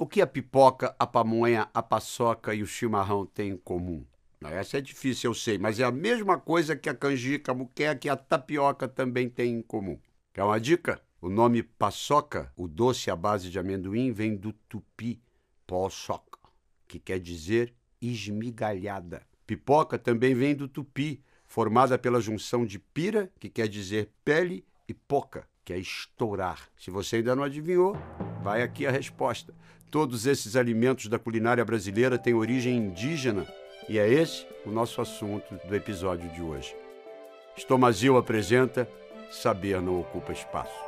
O que a pipoca, a pamonha, a paçoca e o chimarrão têm em comum? Essa é difícil, eu sei, mas é a mesma coisa que a canjica, a muqueca e a tapioca também têm em comum. Quer uma dica? O nome paçoca, o doce à base de amendoim, vem do tupi poçoca, que quer dizer esmigalhada. Pipoca também vem do tupi, formada pela junção de pira, que quer dizer pele, e poca, que é estourar. Se você ainda não adivinhou, vai aqui a resposta. Todos esses alimentos da culinária brasileira têm origem indígena e é esse o nosso assunto do episódio de hoje. Estomazil apresenta Saber não ocupa espaço.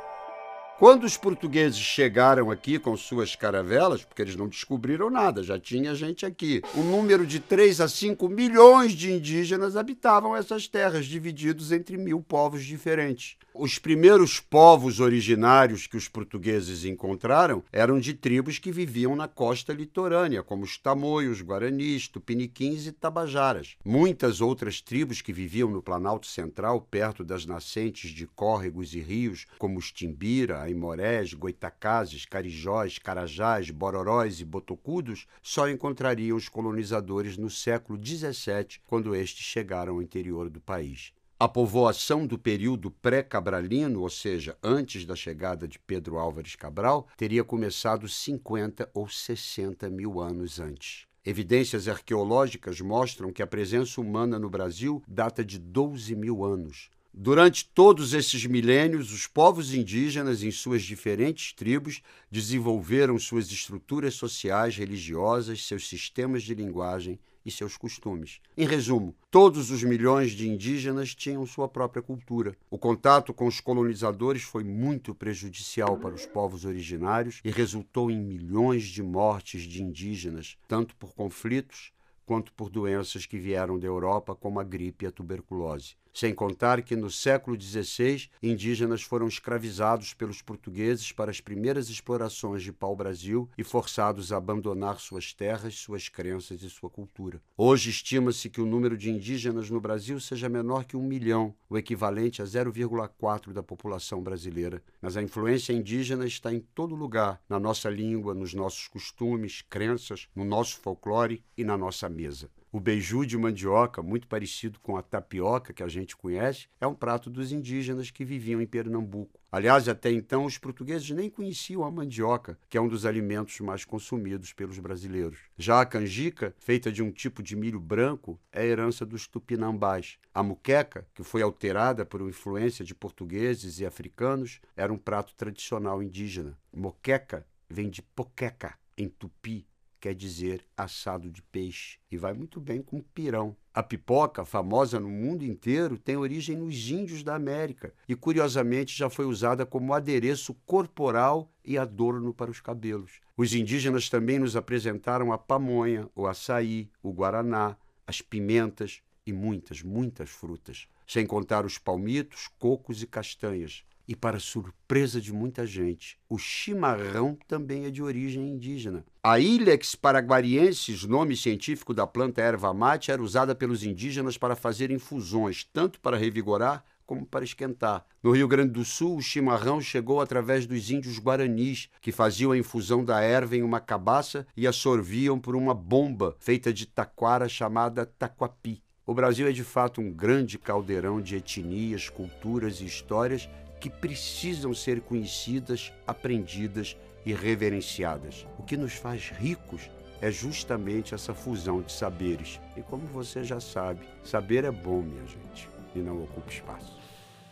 Quando os portugueses chegaram aqui com suas caravelas, porque eles não descobriram nada, já tinha gente aqui, um número de 3 a 5 milhões de indígenas habitavam essas terras, divididos entre mil povos diferentes. Os primeiros povos originários que os portugueses encontraram eram de tribos que viviam na costa litorânea, como os tamoios, guaranis, tupiniquins e tabajaras. Muitas outras tribos que viviam no Planalto Central, perto das nascentes de córregos e rios, como os Timbira, Aimorés, Goitacazes, Carijós, Carajás, Bororóis e Botocudos, só encontrariam os colonizadores no século XVII, quando estes chegaram ao interior do país. A povoação do período pré-cabralino, ou seja, antes da chegada de Pedro Álvares Cabral, teria começado 50 ou 60 mil anos antes. Evidências arqueológicas mostram que a presença humana no Brasil data de 12 mil anos. Durante todos esses milênios, os povos indígenas, em suas diferentes tribos, desenvolveram suas estruturas sociais, religiosas, seus sistemas de linguagem e seus costumes. Em resumo, todos os milhões de indígenas tinham sua própria cultura. O contato com os colonizadores foi muito prejudicial para os povos originários e resultou em milhões de mortes de indígenas, tanto por conflitos quanto por doenças que vieram da Europa, como a gripe e a tuberculose. Sem contar que no século XVI, indígenas foram escravizados pelos portugueses para as primeiras explorações de pau-brasil e forçados a abandonar suas terras, suas crenças e sua cultura. Hoje estima-se que o número de indígenas no Brasil seja menor que um milhão, o equivalente a 0,4 da população brasileira. Mas a influência indígena está em todo lugar, na nossa língua, nos nossos costumes, crenças, no nosso folclore e na nossa mesa. O beiju de mandioca, muito parecido com a tapioca que a gente conhece, é um prato dos indígenas que viviam em Pernambuco. Aliás, até então os portugueses nem conheciam a mandioca, que é um dos alimentos mais consumidos pelos brasileiros. Já a canjica, feita de um tipo de milho branco, é herança dos tupinambás. A muqueca, que foi alterada por influência de portugueses e africanos, era um prato tradicional indígena. Moqueca vem de poqueca, em tupi, quer dizer assado de peixe, e vai muito bem com pirão. A pipoca, famosa no mundo inteiro, tem origem nos índios da América e, curiosamente, já foi usada como adereço corporal e adorno para os cabelos. Os indígenas também nos apresentaram a pamonha, o açaí, o guaraná, as pimentas e muitas, muitas frutas, sem contar os palmitos, cocos e castanhas. E, para surpresa de muita gente, o chimarrão também é de origem indígena. A Ilex paraguariensis, nome científico da planta erva mate, era usada pelos indígenas para fazer infusões, tanto para revigorar como para esquentar. No Rio Grande do Sul, o chimarrão chegou através dos índios guaranis, que faziam a infusão da erva em uma cabaça e a sorviam por uma bomba feita de taquara chamada taquapi. O Brasil é de fato um grande caldeirão de etnias, culturas e histórias que precisam ser conhecidas, aprendidas e reverenciadas. O que nos faz ricos é justamente essa fusão de saberes. E como você já sabe, saber é bom, minha gente, e não ocupa espaço.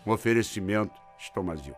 Um oferecimento Estomazil.